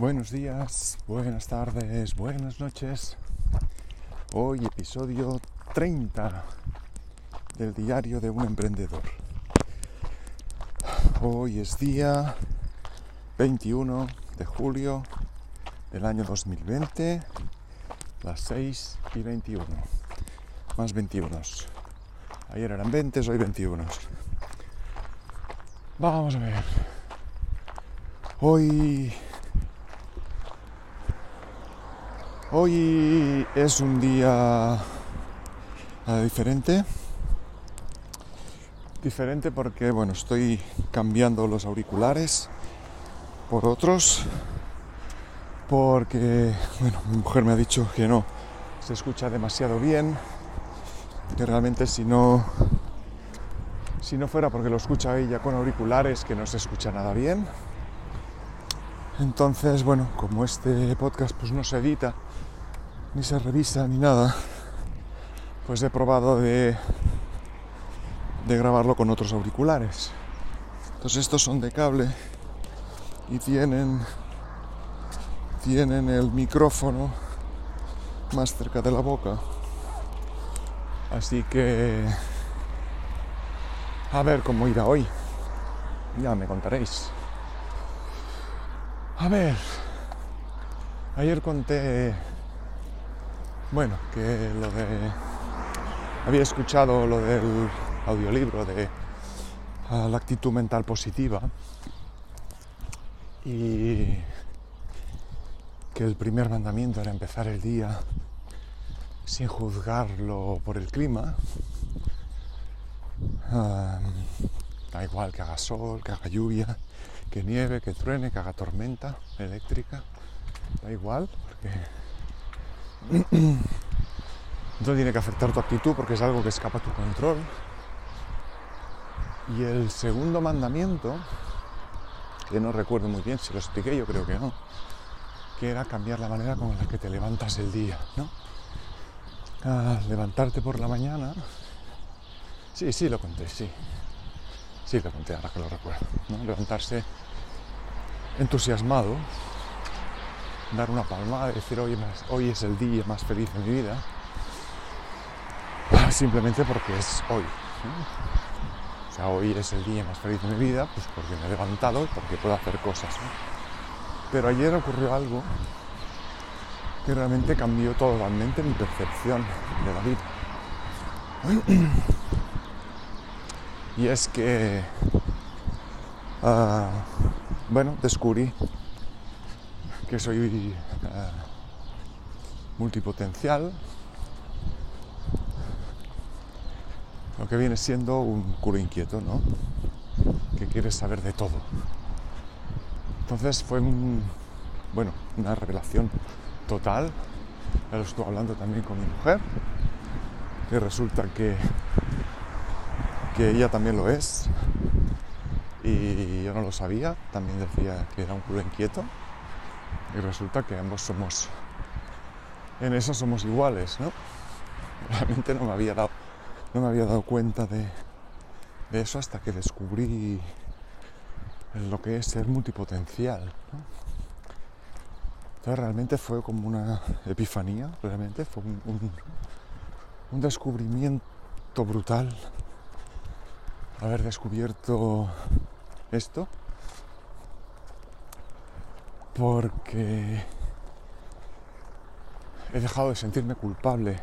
Buenos días, buenas tardes, buenas noches. Hoy episodio 30 del diario de un emprendedor. Hoy es día 21 de julio del año 2020, las 6 y 21. Más 21. Ayer eran 20, hoy 21. Vamos a ver. Hoy Hoy es un día eh, diferente. Diferente porque, bueno, estoy cambiando los auriculares por otros. Porque, bueno, mi mujer me ha dicho que no se escucha demasiado bien. Que realmente si no, si no fuera porque lo escucha ella con auriculares, que no se escucha nada bien. Entonces, bueno, como este podcast pues no se edita, ni se revisa, ni nada, pues he probado de, de grabarlo con otros auriculares. Entonces estos son de cable y tienen, tienen el micrófono más cerca de la boca. Así que a ver cómo irá hoy. Ya me contaréis. A ver, ayer conté, bueno, que lo de... Había escuchado lo del audiolibro de la actitud mental positiva y que el primer mandamiento era empezar el día sin juzgarlo por el clima. Um, da igual que haga sol, que haga lluvia, que nieve, que truene, que haga tormenta eléctrica, da igual, porque no tiene que afectar tu actitud porque es algo que escapa a tu control. Y el segundo mandamiento, que no recuerdo muy bien si lo expliqué, yo creo que no, que era cambiar la manera con la que te levantas el día, ¿no? Ah, levantarte por la mañana. Sí, sí, lo conté, sí. Sí, lo conté ahora que lo recuerdo. Levantarse entusiasmado, dar una palmada decir hoy, hoy es el día más feliz de mi vida, simplemente porque es hoy. O sea, hoy es el día más feliz de mi vida, pues porque me he levantado y porque puedo hacer cosas. Pero ayer ocurrió algo que realmente cambió totalmente mi percepción de la vida. Y es que, uh, bueno, descubrí que soy uh, multipotencial, lo que viene siendo un culo inquieto, ¿no? Que quiere saber de todo. Entonces fue bueno, una revelación total. Ya lo estuve hablando también con mi mujer, que resulta que que ella también lo es y yo no lo sabía, también decía que era un culo inquieto y resulta que ambos somos, en eso somos iguales, ¿no? Realmente no me había dado, no me había dado cuenta de, eso hasta que descubrí lo que es ser multipotencial. Entonces realmente fue como una epifanía, realmente fue un, un descubrimiento brutal haber descubierto esto porque he dejado de sentirme culpable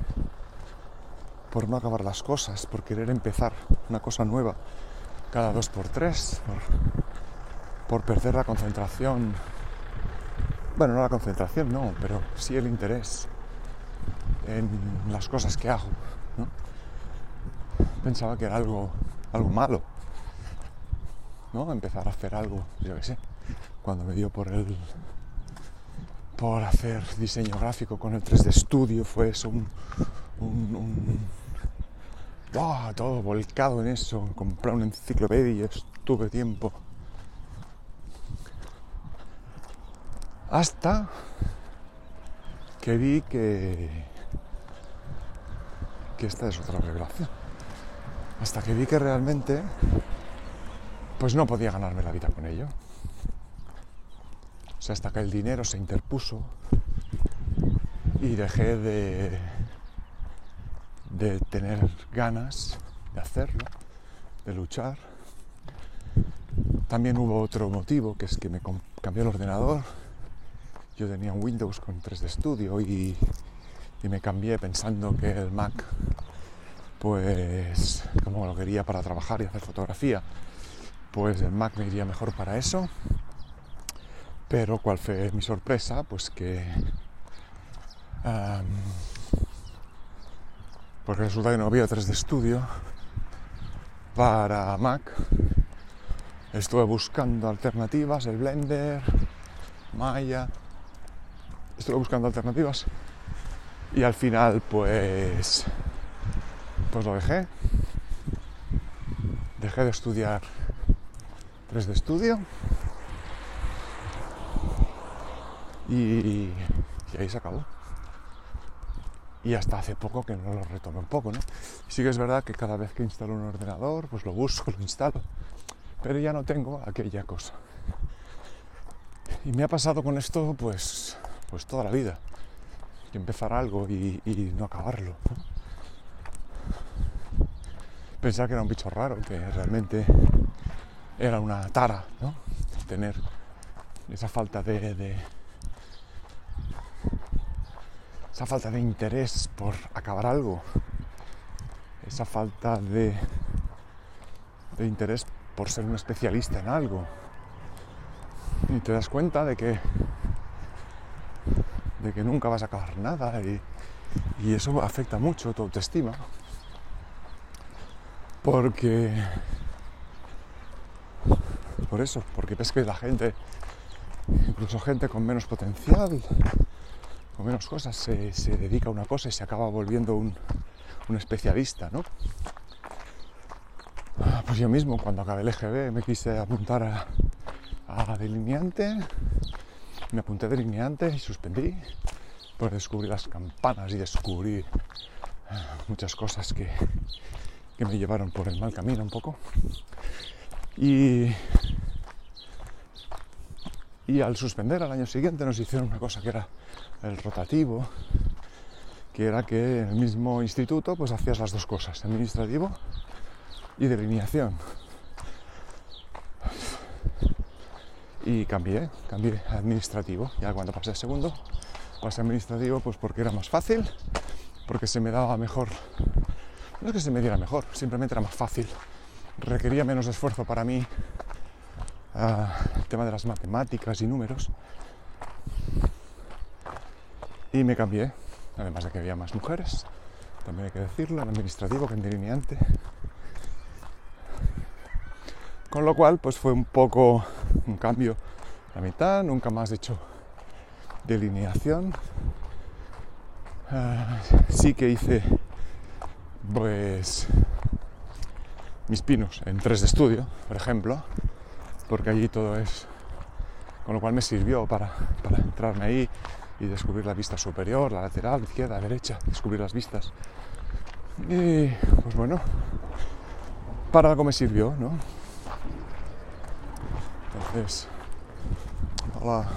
por no acabar las cosas, por querer empezar una cosa nueva cada dos por tres, por, perder la concentración. Bueno, no la concentración, no, pero sí el interés en las cosas que hago. Pensaba que era algo algo malo. ¿No? Empezar a hacer algo, yo qué sé. Cuando me dio por el por hacer diseño gráfico con el 3D Studio fue eso un, un, un todo volcado en eso, comprar una enciclopedia, estuve tiempo. Hasta que vi que que esta es otra revelación hasta que vi que realmente pues no podía ganarme la vida con ello. O sea, hasta que el dinero se interpuso y dejé de, de tener ganas de hacerlo, de luchar. También hubo otro motivo, que es que me cambió el ordenador. Yo tenía un Windows con 3D Studio y, y me cambié pensando que el Mac, pues como lo quería para trabajar y hacer fotografía, pues el Mac me iría mejor para eso. Pero cuál fue mi sorpresa, pues que porque resulta que no había 3D Studio para Mac. Estuve buscando alternativas, el Blender, Maya. Estuve buscando alternativas y al final pues pues lo dejé. Dejé de estudiar 3D Studio y, y ahí se acabó y hasta hace poco que no lo retomé un poco, ¿no? Sí que es verdad que cada vez que instalo un ordenador, pues lo busco, lo instalo, pero ya no tengo aquella cosa. Y me ha pasado con esto, pues, pues toda la vida. empezar algo y, no acabarlo. Pensar que era un bicho raro, que realmente era una tara, ¿no? Tener esa falta de esa falta de interés por acabar algo, esa falta de, de interés por ser un especialista en algo. Y te das cuenta de que de que nunca vas a acabar nada y, y eso afecta mucho tu autoestima. Porque por eso, porque ves que la gente, incluso gente con menos potencial, o menos cosas se, dedica a una cosa y se acaba volviendo un, especialista, ¿no? Pues yo mismo, cuando acabé el EGB, me quise apuntar a, delineante, me apunté a delineante y suspendí, pues descubrí las campanas y descubrí ah, muchas cosas que, que me llevaron por el mal camino un poco. Y, y al suspender al año siguiente nos hicieron una cosa que era el rotativo, que era que en el mismo instituto pues hacías las dos cosas, administrativo y delineación. Y cambié, cambié administrativo. Ya cuando pasé el segundo, pasé administrativo pues porque era más fácil, porque se me daba mejor. No es que se me diera mejor, simplemente era más fácil. Requería menos esfuerzo para mí ah, el tema de las matemáticas y números y me cambié, además de que había más mujeres, también hay que decirlo, en administrativo que en delineante. Con lo cual, pues fue un poco un cambio a mitad, nunca más he hecho delineación. Ah, sí que hice, pues, mis pinos en 3 de estudio, por ejemplo, porque allí todo es, con lo cual me sirvió para, para entrarme ahí y descubrir la vista superior, la lateral, izquierda, derecha, descubrir las vistas. Y pues bueno, para algo me sirvió, ¿no? Entonces, hola.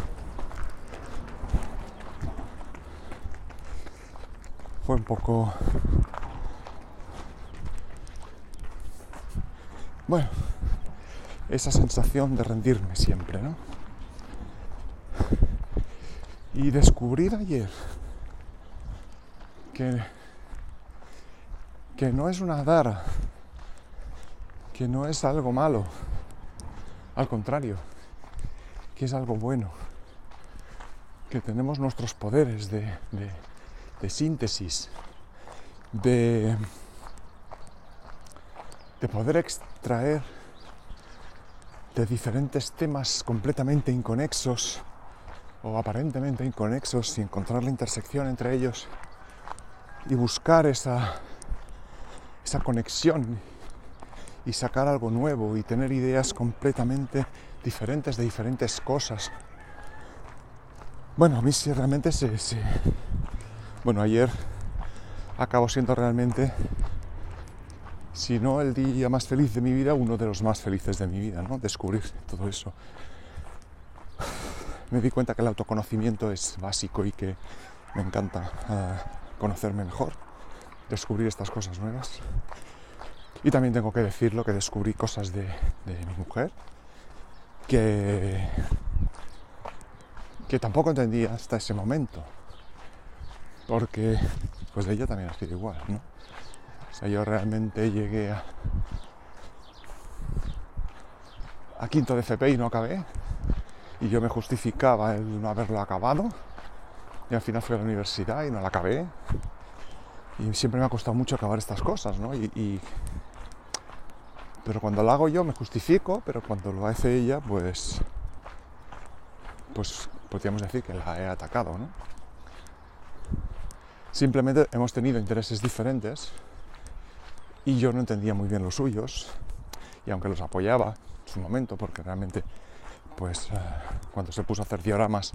Fue un poco... Bueno, esa sensación de rendirme siempre, ¿no? Y descubrir ayer que, que no es una dara, que no es algo malo, al contrario, que es algo bueno, que tenemos nuestros poderes de, de, síntesis, de, de poder extraer de diferentes temas completamente inconexos o aparentemente inconexos y encontrar la intersección entre ellos y buscar esa, esa conexión y sacar algo nuevo y tener ideas completamente diferentes de diferentes cosas. Bueno, a mí sí realmente se, Bueno, ayer acabo siendo realmente, si no el día más feliz de mi vida, uno de los más felices de mi vida, ¿no? Descubrir todo eso me di cuenta que el autoconocimiento es básico y que me encanta eh, conocerme mejor, descubrir estas cosas nuevas. Y también tengo que decirlo que descubrí cosas de, de mi mujer que, que tampoco entendía hasta ese momento. Porque pues de ella también ha sido igual, ¿no? O yo realmente llegué a, a quinto de FP y no acabé. Y yo me justificaba el no haberlo acabado. Y al final fui a la universidad y no la acabé. Y siempre me ha costado mucho acabar estas cosas, ¿no? Y, pero cuando lo hago yo me justifico, pero cuando lo hace ella, pues, pues podríamos decir que la he atacado, ¿no? Simplemente hemos tenido intereses diferentes y yo no entendía muy bien los suyos y aunque los apoyaba en su momento, porque realmente, pues eh, cuando se puso a hacer dioramas,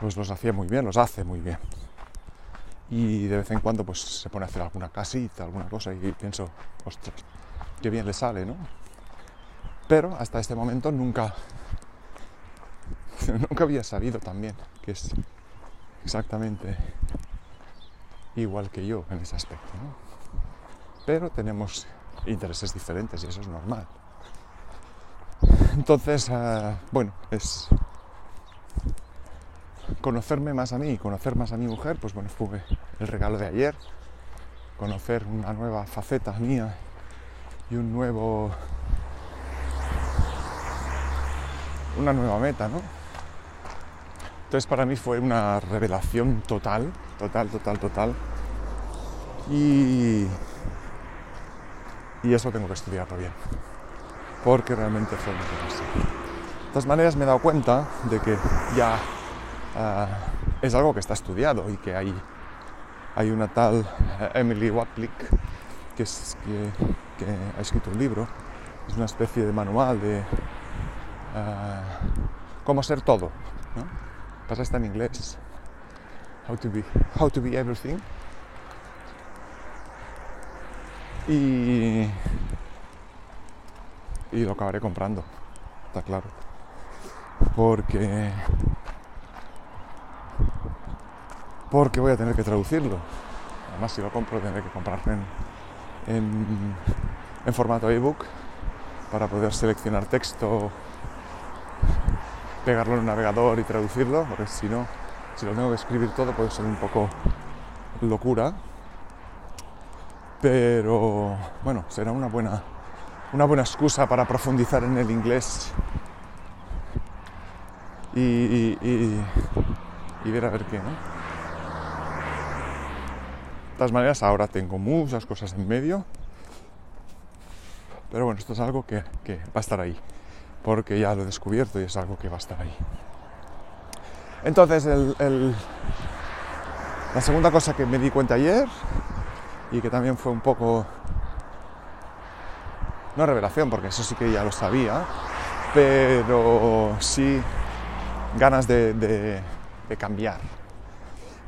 pues los hacía muy bien, los hace muy bien. Y de vez en cuando pues se pone a hacer alguna casita, alguna cosa y pienso, ostras, qué bien le sale, ¿no? Pero hasta este momento nunca, nunca había sabido también que es exactamente igual que yo en ese aspecto, ¿no? Pero tenemos intereses diferentes y eso es normal. Entonces, uh, bueno, es conocerme más a mí y conocer más a mi mujer, pues bueno, fue el regalo de ayer, conocer una nueva faceta mía y un nuevo una nueva meta, ¿no? Entonces para mí fue una revelación total, total, total, total. Y, y eso tengo que estudiarlo bien, porque realmente fue muy así. De todas maneras me he dado cuenta de que ya uh, es algo que está estudiado y que hay, hay una tal eh, Emily Waplick que, es, que, que, ha escrito un libro, es una especie de manual de uh, cómo ser todo. ¿no? Pasa está en inglés. How to be, how to be everything. Y, lo acabaré comprando, está claro. Porque porque voy a tener que traducirlo. Además, si lo compro, tendré que comprarlo en, en, en formato ebook para poder seleccionar texto, pegarlo en un navegador y traducirlo, porque si no, si lo tengo que escribir todo puede ser un poco locura. Pero bueno, será una buena, una buena excusa para profundizar en el inglés y, y, ver a ver qué, ¿no? De todas maneras, ahora tengo muchas cosas en medio. Pero bueno, esto es algo que, que, va a estar ahí. Porque ya lo he descubierto y es algo que va a estar ahí. Entonces, el, la segunda cosa que me di cuenta ayer y que también fue un poco, no revelación, porque eso sí que ya lo sabía, pero sí ganas de, cambiar.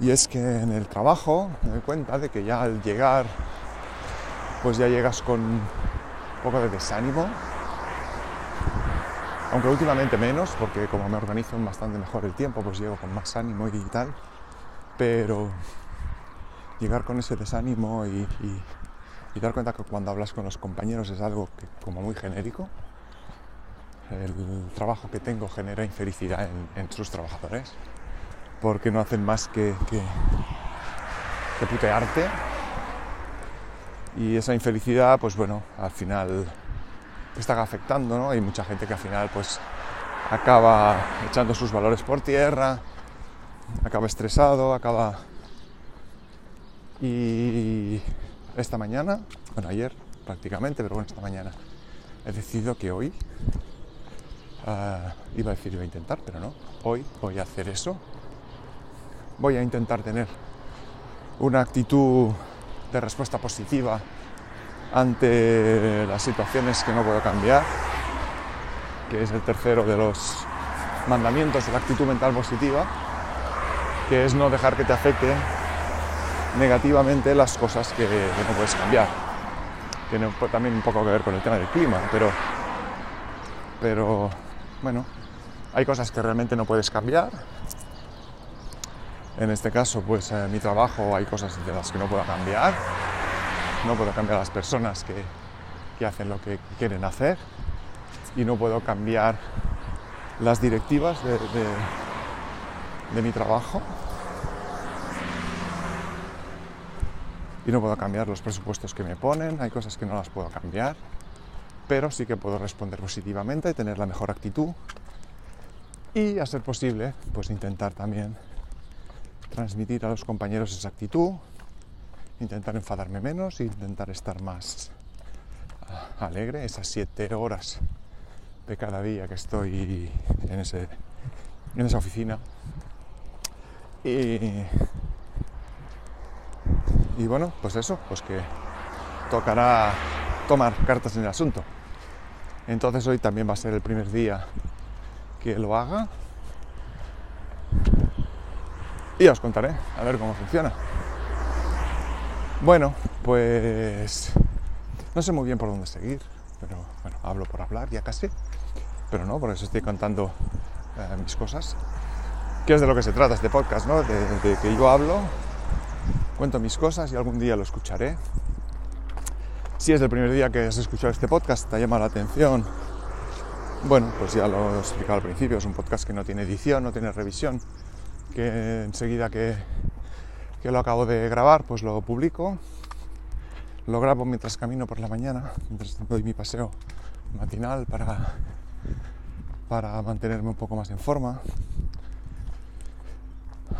Y es que en el trabajo me doy cuenta de que ya al llegar, pues ya llegas con un poco de desánimo. Aunque últimamente menos, porque como me organizo bastante mejor el tiempo, pues llego con más ánimo y tal. Pero llegar con ese desánimo y, dar cuenta que cuando hablas con los compañeros es algo como muy genérico. El trabajo que tengo genera infelicidad en, sus trabajadores porque no hacen más que, que, que putearte. Y esa infelicidad, pues bueno, al final te está afectando, ¿no? Hay mucha gente que al final, pues, acaba echando sus valores por tierra, acaba estresado, acaba... Y esta mañana, bueno, ayer prácticamente, pero bueno, esta mañana he decidido que hoy, uh, iba a decir iba a intentar, pero no, hoy voy a hacer eso. Voy a intentar tener una actitud de respuesta positiva ante las situaciones que no puedo cambiar, que es el tercero de los mandamientos de la actitud mental positiva, que es no dejar que te afecte negativamente las cosas que, no puedes cambiar. Tiene también un poco que ver con el tema del clima, pero, pero bueno, Hay cosas que realmente no puedes cambiar. En este caso, pues en mi trabajo hay cosas de las que no puedo cambiar. No puedo cambiar las personas que, que hacen lo que quieren hacer. Y no puedo cambiar las directivas de, de mi trabajo. No puedo cambiar los presupuestos que me ponen. Hay cosas que no las puedo cambiar. Pero sí que puedo responder positivamente y tener la mejor actitud y a ser posible, pues intentar también transmitir a los compañeros esa actitud, intentar enfadarme menos e intentar estar más ah, alegre esas siete horas de cada día que estoy en, ese, en esa oficina. Y, y bueno, pues eso, pues que tocará tomar cartas en el asunto. Entonces hoy también va a ser el primer día que lo haga y os contaré a ver cómo funciona. Bueno, pues no sé muy bien por dónde seguir, pero bueno, hablo por hablar ya casi, pero no, por eso estoy contando eh, mis cosas, que es de lo que se trata este podcast, ¿no? De, que yo hablo, cuento mis cosas y algún día lo escucharé. Si es el primer día que has escuchado este podcast, te ha llamado la atención bueno, pues ya lo he explicado al principio, es un podcast que no tiene edición, no tiene revisión, que enseguida que, lo acabo de grabar, pues lo publico. Lo grabo mientras camino por la mañana, mientras doy mi paseo matinal para, para mantenerme un poco más en forma.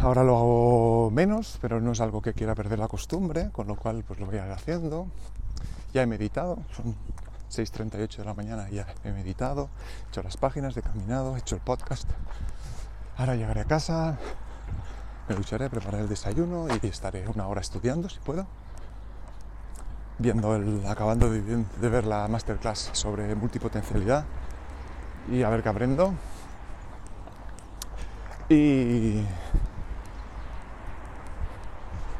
Ahora lo hago menos, pero no es algo que quiera perder la costumbre, con lo cual pues lo voy a ir haciendo. Ya he meditado, son 6.38 de la mañana ya he meditado, he hecho las páginas, he caminado, he hecho el podcast. Ahora llegaré a casa, me lucharé, prepararé el desayuno y estaré una hora estudiando si puedo. Viendo el, acabando de ver la masterclass sobre multipotencialidad y a ver qué aprendo. Y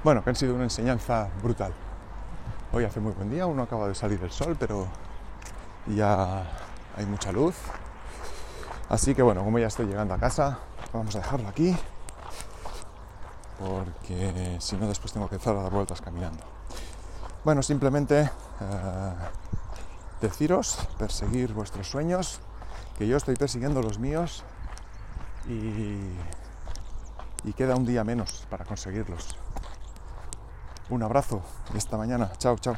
bueno, que han sido una enseñanza brutal. Hoy hace muy buen día, aún no acaba de salir el sol, pero ya hay mucha luz. Así que bueno, como ya estoy llegando a casa, vamos a dejarlo aquí, porque si no después tengo que empezar a dar vueltas caminando. Bueno, simplemente eh, deciros, perseguir vuestros sueños, que yo estoy persiguiendo los míos y queda un día menos para conseguirlos. Un abrazo y esta mañana. Chao, chao.